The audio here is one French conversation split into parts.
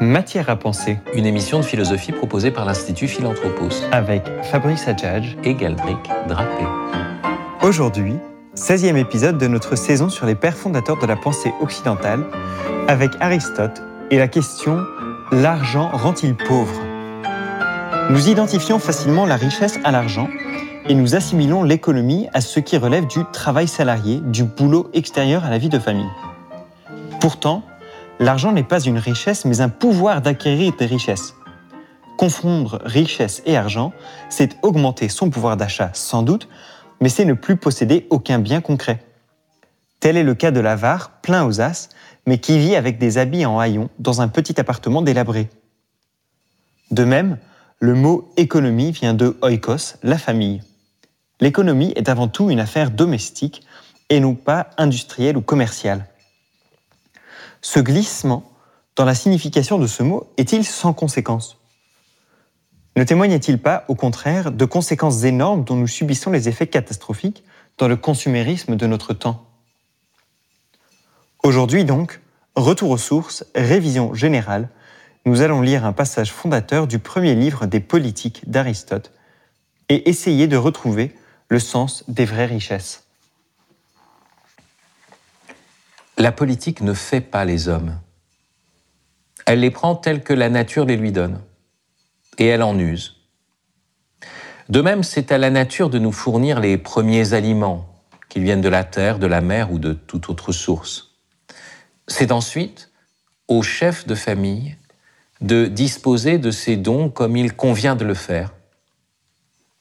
Matière à penser. Une émission de philosophie proposée par l'Institut Philanthropos. Avec Fabrice Adjadj et Galdric Drapé. Aujourd'hui, 16e épisode de notre saison sur les pères fondateurs de la pensée occidentale, avec Aristote et la question L'argent rend-il pauvre? Nous identifions facilement la richesse à l'argent et nous assimilons l'économie à ce qui relève du travail salarié, du boulot extérieur à la vie de famille. Pourtant, l'argent n'est pas une richesse, mais un pouvoir d'acquérir des richesses. Confondre richesse et argent, c'est augmenter son pouvoir d'achat sans doute, mais c'est ne plus posséder aucun bien concret. Tel est le cas de l'avare, plein aux as, mais qui vit avec des habits en haillons dans un petit appartement délabré. De même, le mot économie vient de oikos, la famille. L'économie est avant tout une affaire domestique et non pas industrielle ou commerciale. Ce glissement dans la signification de ce mot est-il sans conséquence? Ne témoigne-t-il pas, au contraire, de conséquences énormes dont nous subissons les effets catastrophiques dans le consumérisme de notre temps? Aujourd'hui donc, retour aux sources, révision générale, nous allons lire un passage fondateur du premier livre des politiques d'Aristote et essayer de retrouver le sens des vraies richesses. La politique ne fait pas les hommes. Elle les prend telles que la nature les lui donne, et elle en use. De même, c'est à la nature de nous fournir les premiers aliments, qu'ils viennent de la terre, de la mer ou de toute autre source. C'est ensuite au chef de famille de disposer de ses dons comme il convient de le faire.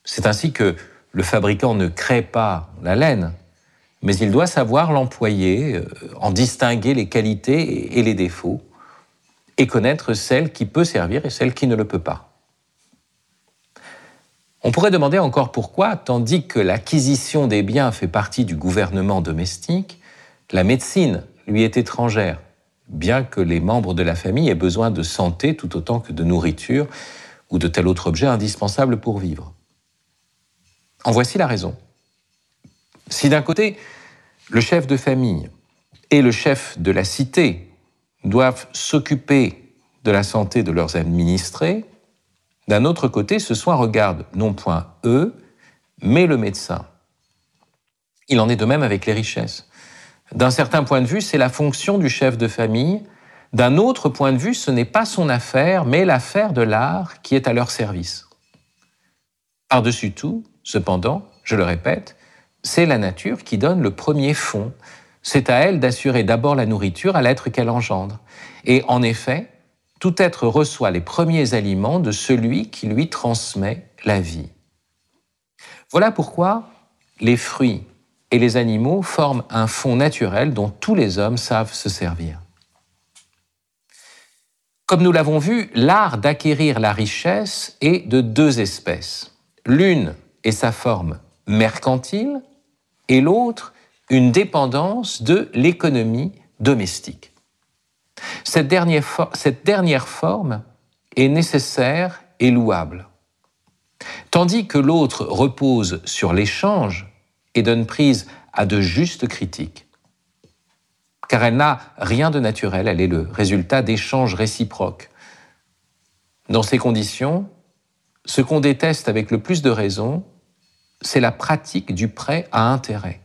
C'est ainsi que le fabricant ne crée pas la laine, mais il doit savoir l'employer, euh, en distinguer les qualités et les défauts, et connaître celle qui peut servir et celle qui ne le peut pas. On pourrait demander encore pourquoi, tandis que l'acquisition des biens fait partie du gouvernement domestique, la médecine lui est étrangère, bien que les membres de la famille aient besoin de santé tout autant que de nourriture ou de tel autre objet indispensable pour vivre. En voici la raison. Si d'un côté, le chef de famille et le chef de la cité doivent s'occuper de la santé de leurs administrés, d'un autre côté, ce soin regarde non point eux, mais le médecin. Il en est de même avec les richesses. D'un certain point de vue, c'est la fonction du chef de famille. D'un autre point de vue, ce n'est pas son affaire, mais l'affaire de l'art qui est à leur service. Par-dessus tout, Cependant, je le répète, c'est la nature qui donne le premier fond. C'est à elle d'assurer d'abord la nourriture à l'être qu'elle engendre. Et en effet, tout être reçoit les premiers aliments de celui qui lui transmet la vie. Voilà pourquoi les fruits et les animaux forment un fond naturel dont tous les hommes savent se servir. Comme nous l'avons vu, l'art d'acquérir la richesse est de deux espèces. L'une et sa forme mercantile, et l'autre une dépendance de l'économie domestique. Cette dernière, forme est nécessaire et louable, tandis que l'autre repose sur l'échange et donne prise à de justes critiques, car elle n'a rien de naturel, elle est le résultat d'échanges réciproques. Dans ces conditions, ce qu'on déteste avec le plus de raison, c'est la pratique du prêt à intérêt.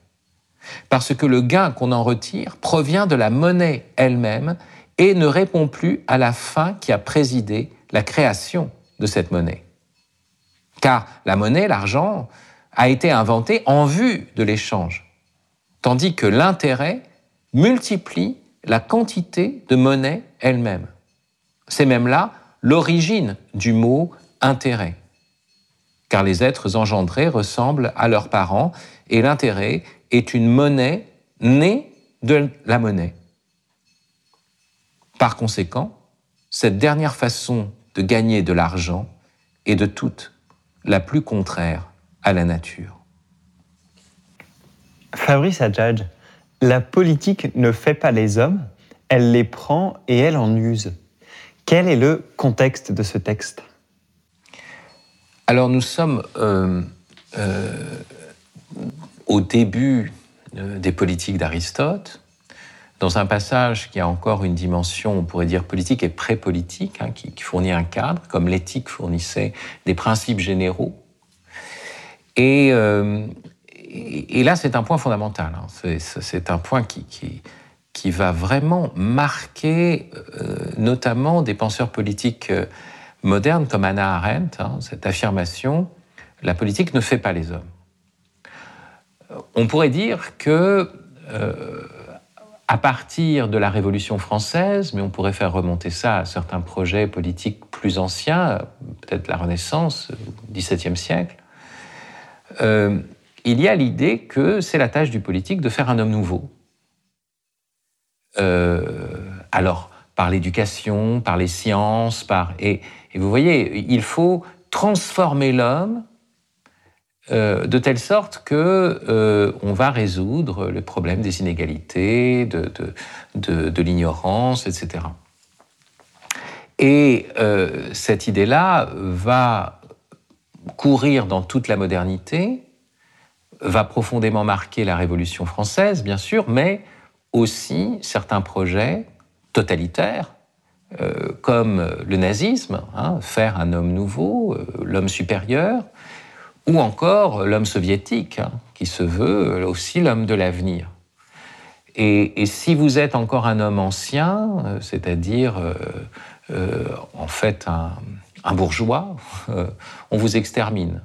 Parce que le gain qu'on en retire provient de la monnaie elle-même et ne répond plus à la fin qui a présidé la création de cette monnaie. Car la monnaie, l'argent, a été inventé en vue de l'échange, tandis que l'intérêt multiplie la quantité de monnaie elle-même. C'est même là l'origine du mot intérêt car les êtres engendrés ressemblent à leurs parents, et l'intérêt est une monnaie née de la monnaie. Par conséquent, cette dernière façon de gagner de l'argent est de toutes la plus contraire à la nature. Fabrice Adjadj, la politique ne fait pas les hommes, elle les prend et elle en use. Quel est le contexte de ce texte? Alors nous sommes euh, euh, au début euh, des politiques d'Aristote, dans un passage qui a encore une dimension, on pourrait dire politique et pré-politique, hein, qui, fournit un cadre, comme l'éthique fournissait des principes généraux. Et, là, c'est un point fondamental. Hein. C'est un point qui, va vraiment marquer notamment des penseurs politiques euh, modernes comme Anna Arendt, hein, cette affirmation, la politique ne fait pas les hommes. On pourrait dire que euh, à partir de la Révolution française, mais on pourrait faire remonter ça à certains projets politiques plus anciens, peut-être la Renaissance, XVIIe siècle, euh, il y a l'idée que c'est la tâche du politique de faire un homme nouveau. Euh, alors, par l'éducation, par les sciences, par... Et, et, vous voyez, il faut transformer l'homme euh, de telle sorte que euh, on va résoudre le problème des inégalités, de, l'ignorance, etc. Et euh, cette idée-là va courir dans toute la modernité, va profondément marquer la Révolution française, bien sûr, mais aussi certains projets totalitaires, comme le nazisme, hein, faire un homme nouveau, l'homme supérieur, ou encore l'homme soviétique, hein, qui se veut aussi l'homme de l'avenir. Et, si vous êtes encore un homme ancien, euh, c'est-à-dire euh, euh, en fait un, bourgeois, on vous extermine.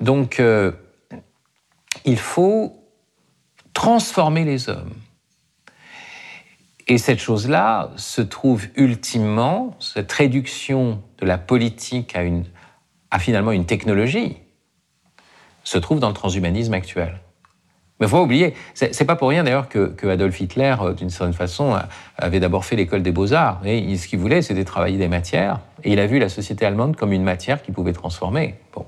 donc, il faut transformer les hommes. Et cette chose-là se trouve ultimement, cette réduction de la politique à, une, à finalement une technologie, se trouve dans le transhumanisme actuel. Mais il faut pas oublier, c'est pas pour rien d'ailleurs que, que, Adolf Hitler, euh, d'une certaine façon, avait d'abord fait l'école des beaux-arts. Et ce qu'il voulait, c'était travailler des matières. Et il a vu la société allemande comme une matière qui pouvait transformer. Bon.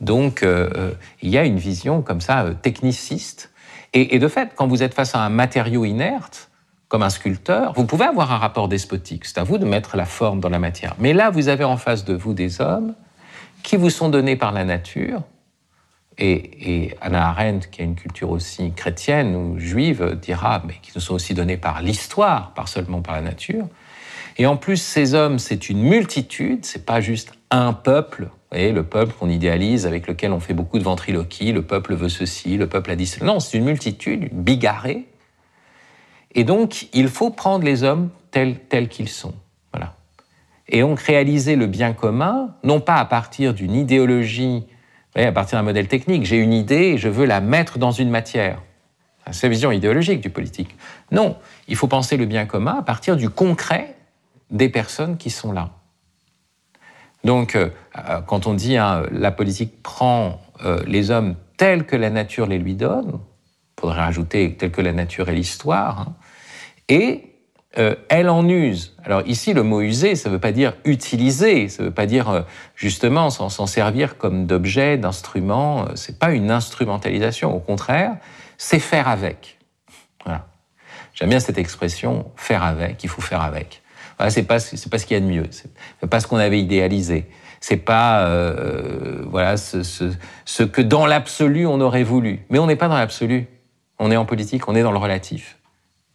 Donc, euh, euh, il y a une vision comme ça, techniciste. Et, et, de fait, quand vous êtes face à un matériau inerte, comme un sculpteur, vous pouvez avoir un rapport despotique. C'est à vous de mettre la forme dans la matière. Mais là, vous avez en face de vous des hommes qui vous sont donnés par la nature. Et, Anna Arendt, qui a une culture aussi chrétienne ou juive, dira, mais qui nous sont aussi donnés par l'histoire, pas seulement par la nature. Et en plus, ces hommes, c'est une multitude, c'est pas juste un peuple. Voyez, le peuple qu'on idéalise, avec lequel on fait beaucoup de ventriloquie, le peuple veut ceci, le peuple a dit cela. Non, c'est une multitude, bigarrée, et donc, il faut prendre les hommes tels, tels qu'ils sont. Voilà. Et donc, réaliser le bien commun, non pas à partir d'une idéologie, à partir d'un modèle technique. J'ai une idée et je veux la mettre dans une matière. C'est la vision idéologique du politique. Non, il faut penser le bien commun à partir du concret des personnes qui sont là. Donc, euh, quand on dit hein, la politique prend euh, les hommes tels que la nature les lui donne, il faudrait rajouter tels que la nature est l'histoire, hein, et euh, elle en use. Alors ici, le mot user, ça ne veut pas dire utiliser, ça ne veut pas dire euh, justement s'en servir comme d'objet, d'instrument. Euh, c'est pas une instrumentalisation. Au contraire, c'est faire avec. Voilà. J'aime bien cette expression faire avec. Il faut faire avec. Voilà, c'est pas pas ce qu'il y a de mieux. C'est pas ce qu'on avait idéalisé. C'est pas voilà ce que dans l'absolu on aurait voulu. Mais on n'est pas dans l'absolu. On est en politique. On est dans le relatif.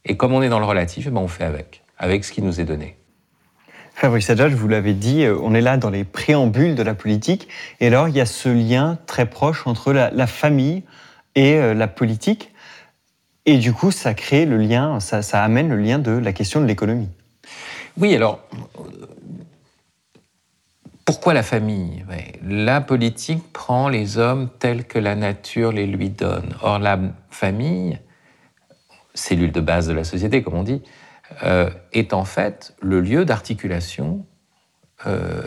Et comme on est dans le relatif, eh ben on fait avec, avec ce qui nous est donné. Fabrice Adjadj, vous l'avez dit, euh, on est là dans les préambules de la politique. Et alors, il y a ce lien très proche entre la, famille et euh, la politique. Et du coup, ça crée le lien, ça, ça amène le lien de la question de l'économie. Oui, alors, pourquoi la famille? La politique prend les hommes tels que la nature les lui donne. Or, la famille, cellule de base de la société, comme on dit, euh, est en fait le lieu d'articulation euh,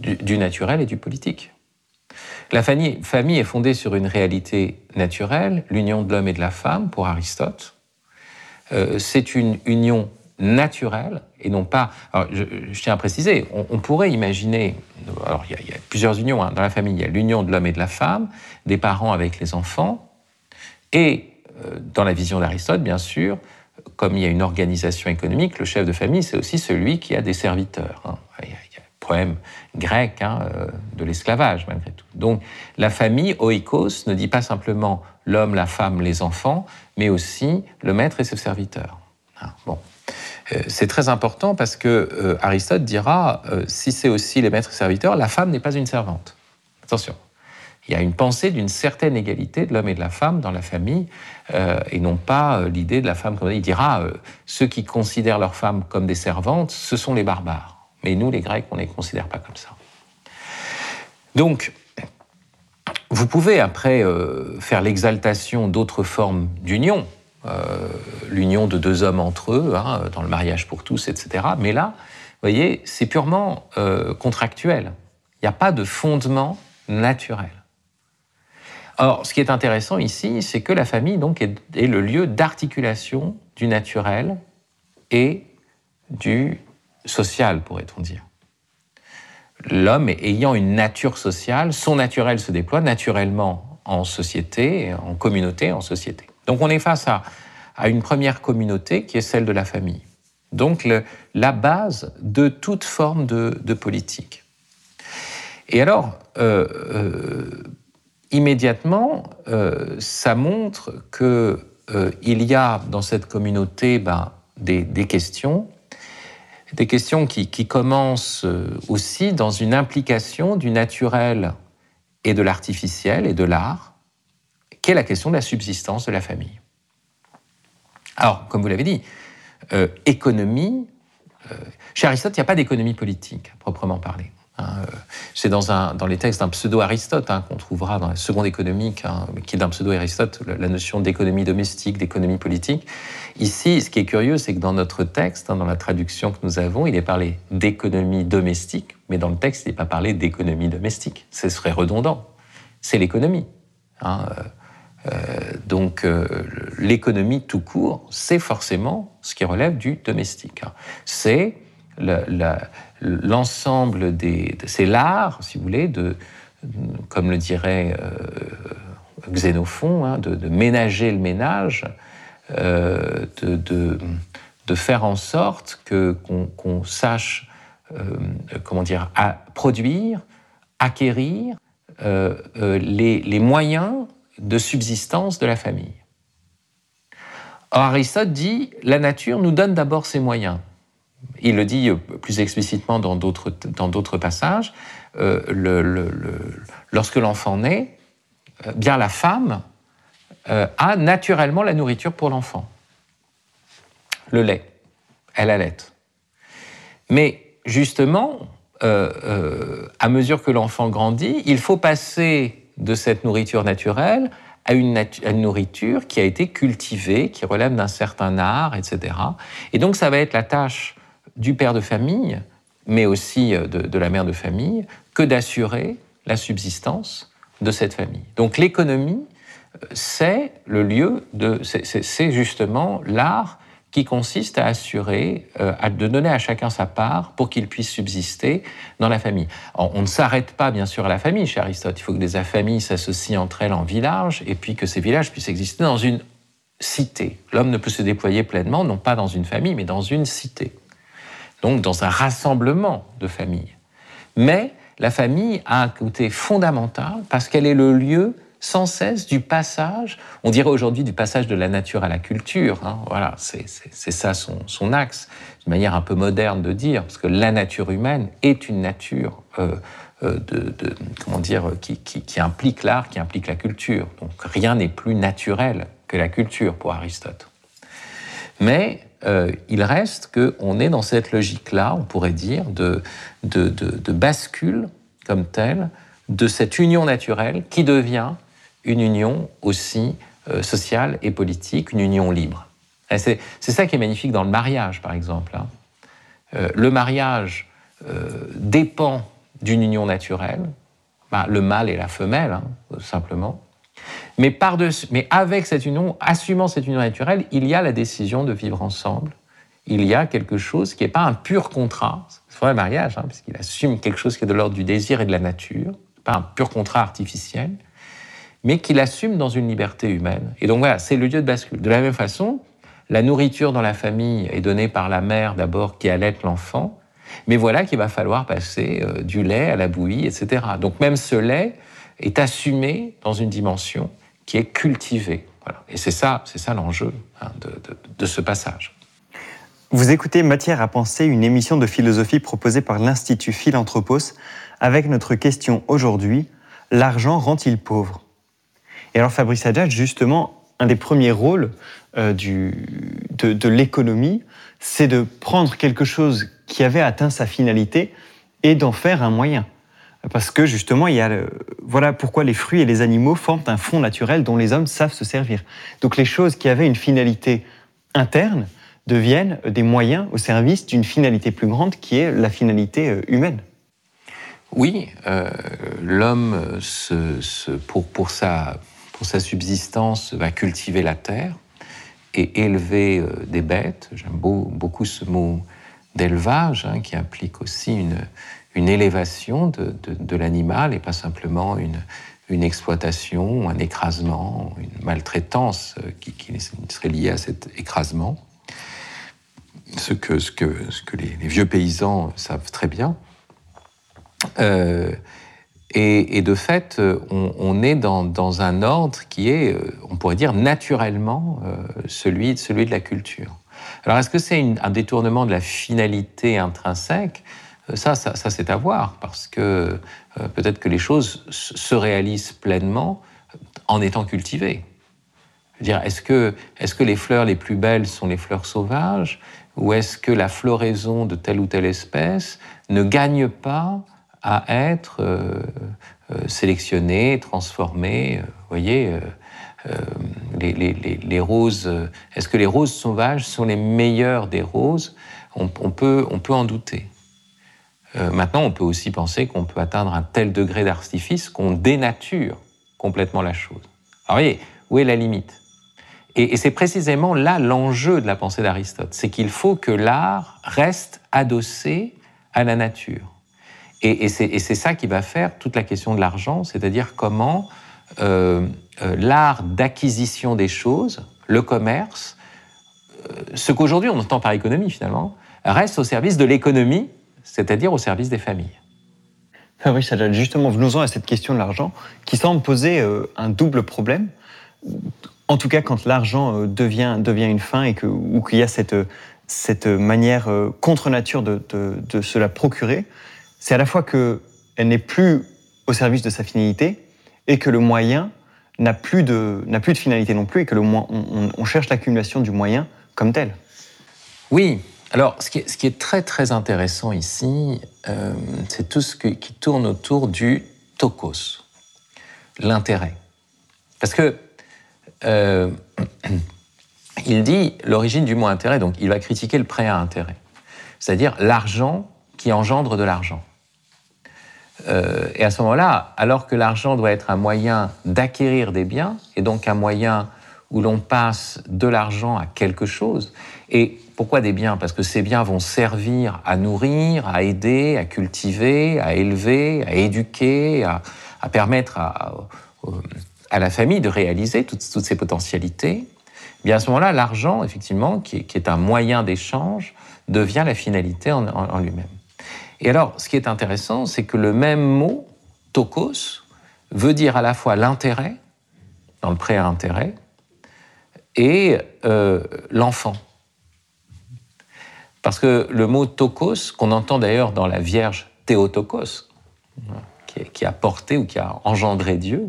du, naturel et du politique. La famille, est fondée sur une réalité naturelle, l'union de l'homme et de la femme, pour Aristote. Euh, c'est une union naturelle et non pas. Je, tiens à préciser, on, pourrait imaginer. Alors, il y, a plusieurs unions hein. dans la famille. Il y a l'union de l'homme et de la femme, des parents avec les enfants, et dans la vision d'Aristote, bien sûr, comme il y a une organisation économique, le chef de famille, c'est aussi celui qui a des serviteurs. Hein. problème grec hein, euh, de l'esclavage, malgré tout. Donc, la famille, oikos, ne dit pas simplement l'homme, la femme, les enfants, mais aussi le maître et ses serviteurs. Ah, bon. Euh, c'est très important parce que euh, Aristote dira, si c'est aussi les maîtres et serviteurs, la femme n'est pas une servante. Attention. Il y a une pensée d'une certaine égalité de l'homme et de la femme dans la famille, et non pas l'idée de la femme comme il dira, ceux qui considèrent leurs femmes comme des servantes, ce sont les barbares. Mais nous, les Grecs, on ne les considère pas comme ça. Donc, vous pouvez après euh, faire l'exaltation d'autres formes d'union, euh, l'union de deux hommes entre eux, hein, dans le mariage pour tous, etc. Mais là, vous voyez, c'est purement euh, contractuel. Il n'y a pas de fondement naturel. Or, ce qui est intéressant ici, c'est que la famille donc, est, le lieu d'articulation du naturel et du social, pourrait-on dire. L'homme ayant une nature sociale, son naturel se déploie naturellement en société, en communauté, en société. Donc on est face à, une première communauté qui est celle de la famille. Donc la base de toute forme de, politique. Et alors, euh, euh, immédiatement, euh, ça montre qu'il y a dans cette communauté ben, des questions des questions qui, commencent euh, aussi dans une implication du naturel et de l'artificiel et de l'art, qui est la question de la subsistance de la famille. Alors, comme vous l'avez dit, euh, économie, euh, chez Aristote, il n'y a pas d'économie politique, proprement parler. Hein, euh, c'est dans, les textes d'un pseudo-Aristote hein, qu'on trouvera dans la seconde économique, hein, qui est d'un pseudo-Aristote, la notion d'économie domestique, d'économie politique. Ici, ce qui est curieux, c'est que dans notre texte, dans la traduction que nous avons, il est parlé d'économie domestique, mais dans le texte, il n'est pas parlé d'économie domestique. Ce serait redondant. C'est l'économie. Euh, euh, donc l'économie tout court, c'est forcément ce qui relève du domestique. C'est l'ensemble des. C'est l'art, si vous voulez, de, comme le dirait euh, Xénophon, hein, de, ménager le ménage, euh, de, faire en sorte qu'on, sache, euh, comment dire, à produire, acquérir les, les moyens de subsistance de la famille. Or, Aristote dit la nature nous donne d'abord ses moyens. Il le dit plus explicitement dans d'autres passages. Euh, lorsque l'enfant naît, euh, bien la femme euh, a naturellement la nourriture pour l'enfant. Le lait. Elle allait. Mais justement, à mesure que l'enfant grandit, il faut passer de cette nourriture naturelle à une, nourriture qui a été cultivée, qui relève d'un certain art, etc. Et donc ça va être la tâche du père de famille, mais aussi euh, de, la mère de famille, que d'assurer la subsistance de cette famille. Donc l'économie, euh, c'est le lieu de, c'est justement l'art qui consiste à assurer, euh, à de donner à chacun sa part pour qu'il puisse subsister dans la famille. on ne s'arrête pas bien sûr à la famille chez Aristote. Il faut que des familles s'associent entre elles en village et puis que ces villages puissent exister dans une cité. L'homme ne peut se déployer pleinement, non pas dans une famille, mais dans une cité donc dans un rassemblement de familles. Mais la famille a un côté fondamental parce qu'elle est le lieu sans cesse du passage, on dirait aujourd'hui du passage de la nature à la culture. Hein. voilà, c'est ça son, axe, une manière un peu moderne de dire, parce que la nature humaine est une nature euh, euh, comment dire, qui, qui implique l'art, qui implique la culture. Donc rien n'est plus naturel que la culture pour Aristote. Mais euh, il reste qu'on est dans cette logique-là, on pourrait dire, de, bascule comme telle de cette union naturelle qui devient une union aussi euh, sociale et politique, une union libre. C'est ça qui est magnifique dans le mariage, par exemple. Hein. Euh, le mariage dépend d'une union naturelle, bah, le mâle et la femelle, hein, simplement. Mais, mais avec cette union, assumant cette union naturelle, il y a la décision de vivre ensemble. Il y a quelque chose qui n'est pas un pur contrat, c'est vrai le mariage, hein, puisqu'il assume quelque chose qui est de l'ordre du désir et de la nature, pas un pur contrat artificiel, mais qu'il assume dans une liberté humaine. Et donc voilà, c'est le lieu de bascule. De la même façon, la nourriture dans la famille est donnée par la mère d'abord qui allait l'enfant, Mais voilà qu'il va falloir passer euh, du lait à la bouillie, etc. Donc même ce lait est assumé dans une dimension qui est cultivée. Et c'est ça, c'est ça l'enjeu hein, de, ce passage. Vous écoutez Matière à penser, une émission de philosophie proposée par l'Institut Philanthropos, avec notre question aujourd'hui l'argent rend-il pauvre? Et alors Fabrice Adjad, justement, un des premiers rôles euh, de l'économie, c'est de prendre quelque chose qui avait atteint sa finalité et d'en faire un moyen. Parce que justement, il y a voilà pourquoi les fruits et les animaux forment un fond naturel dont les hommes savent se servir. Donc les choses qui avaient une finalité interne deviennent des moyens au service d'une finalité plus grande qui est la finalité euh, humaine. Oui, euh, l'homme, pour, sa, pour sa subsistance, va cultiver la terre et élever euh, des bêtes. J'aime beaucoup ce mot d'élevage, hein, qui implique aussi une, une élévation de, de, l'animal et pas simplement une, une exploitation, un écrasement, une maltraitance euh, qui, qui, serait liée à cet écrasement. Ce que, ce que, ce que les, vieux paysans savent très bien. Euh, et, de fait, on, on est dans, dans, un ordre qui est, euh, on pourrait dire, naturellement celui, celui de la culture. Alors, est-ce que c'est un détournement de la finalité intrinsèque? Euh, Ça, ça, c'est à voir, parce que euh, peut-être que les choses se réalisent pleinement en étant cultivées. est-ce que, est que les fleurs les plus belles sont les fleurs sauvages, ou est-ce que la floraison de telle ou telle espèce ne gagne pas à être euh, sélectionnée, transformée? Vous voyez, euh, les, roses, euh, est-ce que les roses sauvages sont les meilleures des roses? On, peut, on peut en douter. Euh, maintenant, on peut aussi penser qu'on peut atteindre un tel degré d'artifice qu'on dénature complètement la chose. Alors, voyez, où est la limite? Et, c'est précisément là l'enjeu de la pensée d'Aristote, c'est qu'il faut que l'art reste adossé à la nature. Et, c'est ça qui va faire toute la question de l'argent, c'est-à-dire comment l'art d'acquisition des choses, le commerce, euh, ce qu'aujourd'hui on entend par économie finalement, reste au service de l'économie, c'est-à-dire au service des familles. Fabrice justement, venons-en à cette question de l'argent, qui semble poser un double problème. En tout cas, quand l'argent devient, devient une fin et que, ou qu'il y a cette, cette manière contre nature de, de, de se la procurer, c'est à la fois qu'elle n'est plus au service de sa finalité, et que le moyen n'a plus, de, plus de finalité non plus et que le, on, on cherche l'accumulation du moyen comme tel. Oui, alors ce qui est, ce qui est très très intéressant ici, euh, c'est tout ce qui tourne autour du tokos, l'intérêt. Parce que euh, il dit l'origine du mot intérêt, donc il va critiquer le prêt à intérêt, c'est-à-dire l'argent qui engendre de l'argent. Euh, et à ce moment-là, alors que l'argent doit être un moyen d'acquérir des biens, et donc un moyen où l'on passe de l'argent à quelque chose, et pourquoi des biens? Parce que ces biens vont servir à nourrir, à aider, à cultiver, à élever, à éduquer, à, permettre à, la famille de réaliser toutes, ces potentialités. Eh bien à ce moment-là, l'argent, effectivement, qui est, un moyen d'échange, devient la finalité en lui-même. Et alors, ce qui est intéressant, c'est que le même mot, tokos, veut dire à la fois l'intérêt, dans le prêt à intérêt, et euh, l'enfant. Parce que le mot tokos, qu'on entend d'ailleurs dans la Vierge Théotokos, qui, a porté ou qui a engendré Dieu,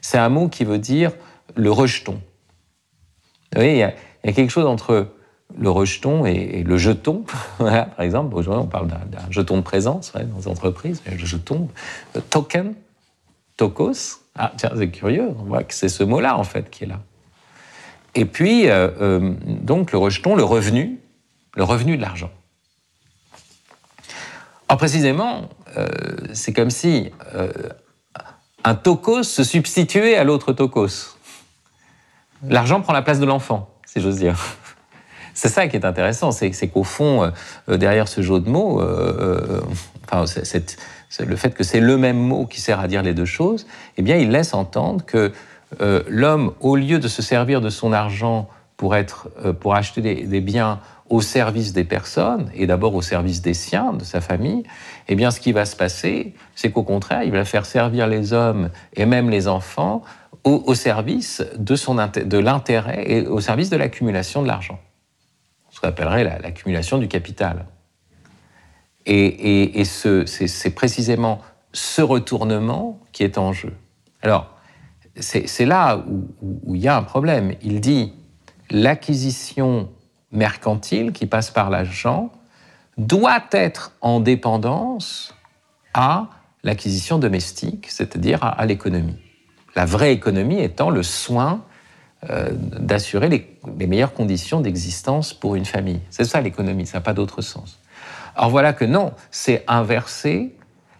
c'est un mot qui veut dire le rejeton. Vous voyez, il y a quelque chose entre le rejeton et, le jeton. par exemple, aujourd'hui, on parle d'un jeton de présence dans les entreprises, le jeton, le token, tokos. Ah, tiens, c'est curieux, on voit que c'est ce mot-là, en fait, qui est là. Et puis, euh, euh, donc, le rejeton, le revenu, le revenu de l'argent. Alors, précisément, euh, c'est comme si un tokos se substituait à l'autre tokos. L'argent prend la place de l'enfant, si j'ose dire. C'est ça qui est intéressant, c'est qu'au fond, euh, derrière ce jeu de mots, euh, euh, le fait que c'est le même mot qui sert à dire les deux choses, eh bien, il laisse entendre que l'homme, au lieu de se servir de son argent pour, être, euh, pour acheter des, biens au service des personnes, et d'abord au service des siens, de sa famille, eh bien ce qui va se passer, c'est qu'au contraire, il va faire servir les hommes et même les enfants au, service de, de l'intérêt et au service de l'accumulation de l'argent. Qu'on appellerait l'accumulation du capital. Et, c'est précisément ce retournement qui est en jeu. Alors, c'est là où, il y a un problème. Il dit l'acquisition mercantile qui passe par l'argent doit être en dépendance à l'acquisition domestique, c'est-à-dire à, l'économie. La vraie économie étant le soin d'assurer les, meilleures conditions d'existence pour une famille. C'est ça l'économie, ça n'a pas d'autre sens. Alors voilà que non, c'est inversé.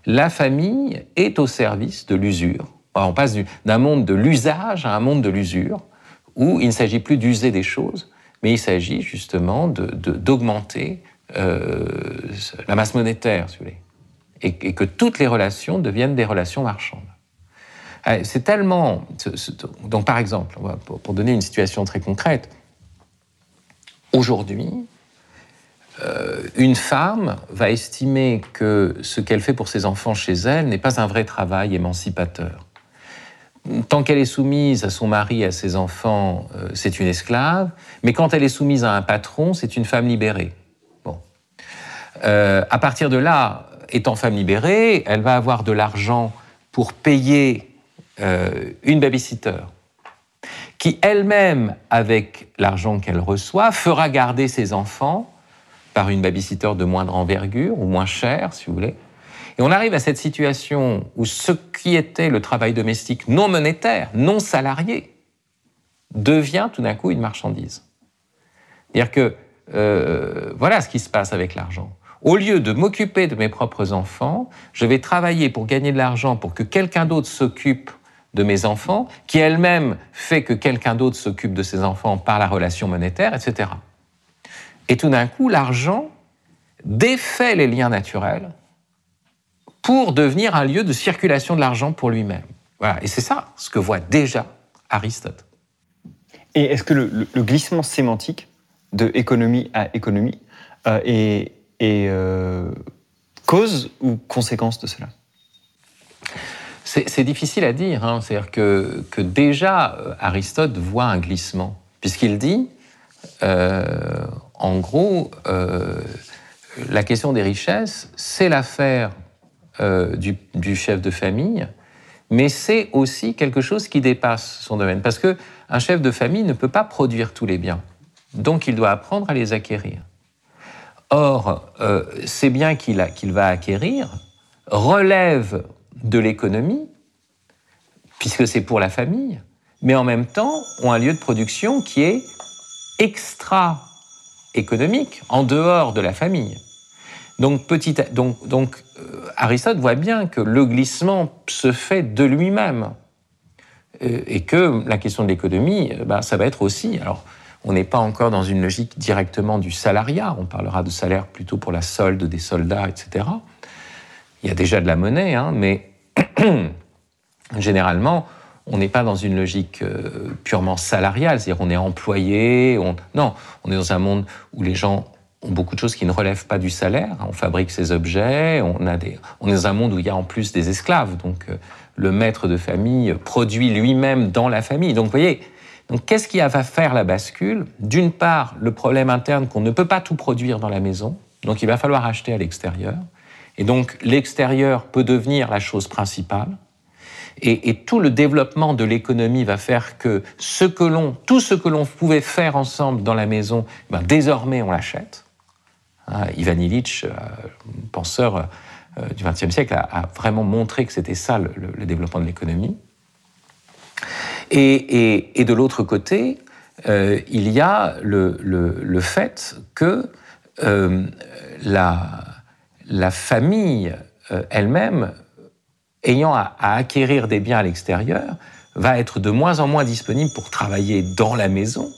La famille est au service de l'usure. On passe d'un monde de l'usage à un monde de l'usure, où il ne s'agit plus d'user des choses, mais il s'agit justement d'augmenter euh, la masse monétaire, si vous voulez, et, que toutes les relations deviennent des relations marchandes. Euh, c'est tellement. Donc, par exemple, pour donner une situation très concrète, aujourd'hui, euh, une femme va estimer que ce qu'elle fait pour ses enfants chez elle n'est pas un vrai travail émancipateur. Tant qu'elle est soumise à son mari à ses enfants, euh, c'est une esclave, mais quand elle est soumise à un patron, c'est une femme libérée. Bon. Euh, à partir de là, étant femme libérée, elle va avoir de l'argent pour payer une babysitter qui elle-même, avec l'argent qu'elle reçoit, fera garder ses enfants par une babysitter de moindre envergure ou moins chère, si vous voulez. Et on arrive à cette situation où ce qui était le travail domestique non monétaire, non salarié, devient tout d'un coup une marchandise. C'est-à-dire que euh, voilà ce qui se passe avec l'argent. Au lieu de m'occuper de mes propres enfants, je vais travailler pour gagner de l'argent pour que quelqu'un d'autre s'occupe de mes enfants, qui elle-même fait que quelqu'un d'autre s'occupe de ses enfants par la relation monétaire, etc. Et tout d'un coup, l'argent défait les liens naturels pour devenir un lieu de circulation de l'argent pour lui-même. Voilà. Et c'est ça ce que voit déjà Aristote. Et est-ce que le, glissement sémantique de économie à économie euh, est, euh, cause ou conséquence de cela? C'est difficile à dire. Hein. C'est-à-dire que, déjà euh, Aristote voit un glissement, puisqu'il dit en gros, euh, la question des richesses, c'est l'affaire euh, du, chef de famille, mais c'est aussi quelque chose qui dépasse son domaine. Parce qu'un chef de famille ne peut pas produire tous les biens. Donc il doit apprendre à les acquérir. Or, euh, ces biens qu'il va acquérir relèvent de l'économie, puisque c'est pour la famille, mais en même temps ont un lieu de production qui est extra économique en dehors de la famille. Donc, euh, Aristote voit bien que le glissement se fait de lui-même euh, et que la question de l'économie, euh, bah, ça va être aussi. Alors, on n'est pas encore dans une logique directement du salariat. On parlera de salaire plutôt pour la solde des soldats, etc. Il y a déjà de la monnaie, hein, mais généralement, on n'est pas dans une logique euh, purement salariale, c'est-à-dire on est employé, on... non, on est dans un monde où les gens ont beaucoup de choses qui ne relèvent pas du salaire, on fabrique ces objets, on, on est dans un monde où il y a en plus des esclaves, donc euh, le maître de famille produit lui-même dans la famille. Donc vous voyez, donc qu'est-ce qui va faire la bascule? D'une part, le problème interne qu'on ne peut pas tout produire dans la maison, donc il va falloir acheter à l'extérieur, et donc l'extérieur peut devenir la chose principale, et, tout le développement de l'économie va faire que tout ce que l'on pouvait faire ensemble dans la maison, ben, désormais on l'achète. Hein, Ivan Illich, euh, penseur euh, du XXe siècle, a, vraiment montré que c'était ça le, développement de l'économie. Et, de l'autre côté, euh, il y a le, fait que la, la, famille elle-même ayant à, acquérir des biens à l'extérieur, va être de moins en moins disponible pour travailler dans la maison.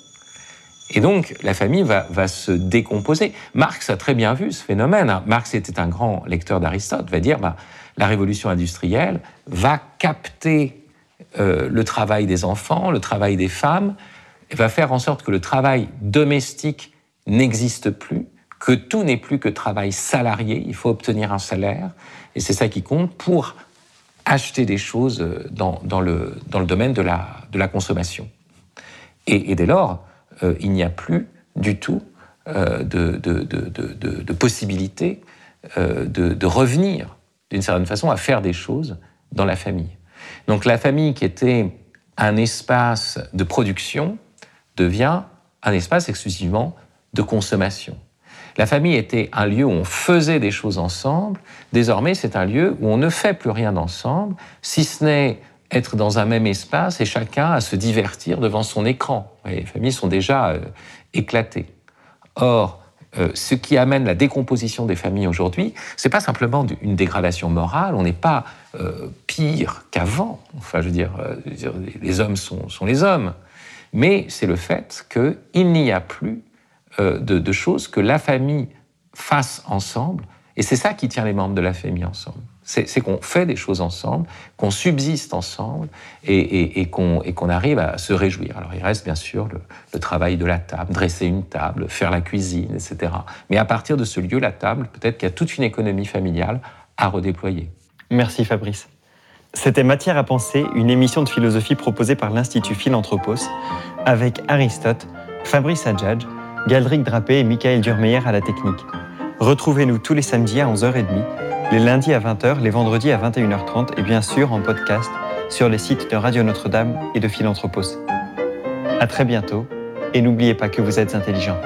Et donc, la famille va, se décomposer. Marx a très bien vu ce phénomène. Marx était un grand lecteur d'Aristote, va dire, bah, la révolution industrielle va capter euh, le travail des enfants, le travail des femmes, va faire en sorte que le travail domestique n'existe plus, que tout n'est plus que travail salarié, il faut obtenir un salaire, et c'est ça qui compte pour acheter des choses euh, dans, le, domaine de la, consommation. Et, dès lors, euh, il n'y a plus du tout euh, de, possibilité de, revenir, d'une certaine façon, à faire des choses dans la famille. Donc la famille qui était un espace de production devient un espace exclusivement de consommation. La famille était un lieu où on faisait des choses ensemble. Désormais, c'est un lieu où on ne fait plus rien ensemble, si ce n'est être dans un même espace et chacun à se divertir devant son écran. les familles sont déjà euh, éclatées. Or, euh, ce qui amène la décomposition des familles aujourd'hui, c'est pas simplement une dégradation morale. On n'est pas euh, pire qu'avant. Enfin, je veux dire, les hommes sont, sont les hommes, mais c'est le fait qu'il n'y a plus euh, de, choses que la famille fasse ensemble. Et c'est ça qui tient les membres de la famille ensemble. C'est qu'on fait des choses ensemble, qu'on subsiste ensemble et, qu'on arrive à se réjouir. Alors il reste bien sûr le, travail de la table, dresser une table, faire la cuisine, etc. Mais à partir de ce lieu, la table, peut-être qu'il y a toute une économie familiale à redéployer. Merci Fabrice. C'était Matière à penser, une émission de philosophie proposée par l'Institut Philanthropos avec Aristote, Fabrice Adjadj, Galdric Drapé et Michael Durmeyer à la technique. Retrouvez-nous tous les samedis à 11h30, les lundis à 20h, les vendredis à 21h30 et bien sûr en podcast sur les sites de Radio Notre-Dame et de Philanthropos. À très bientôt et n'oubliez pas que vous êtes intelligent.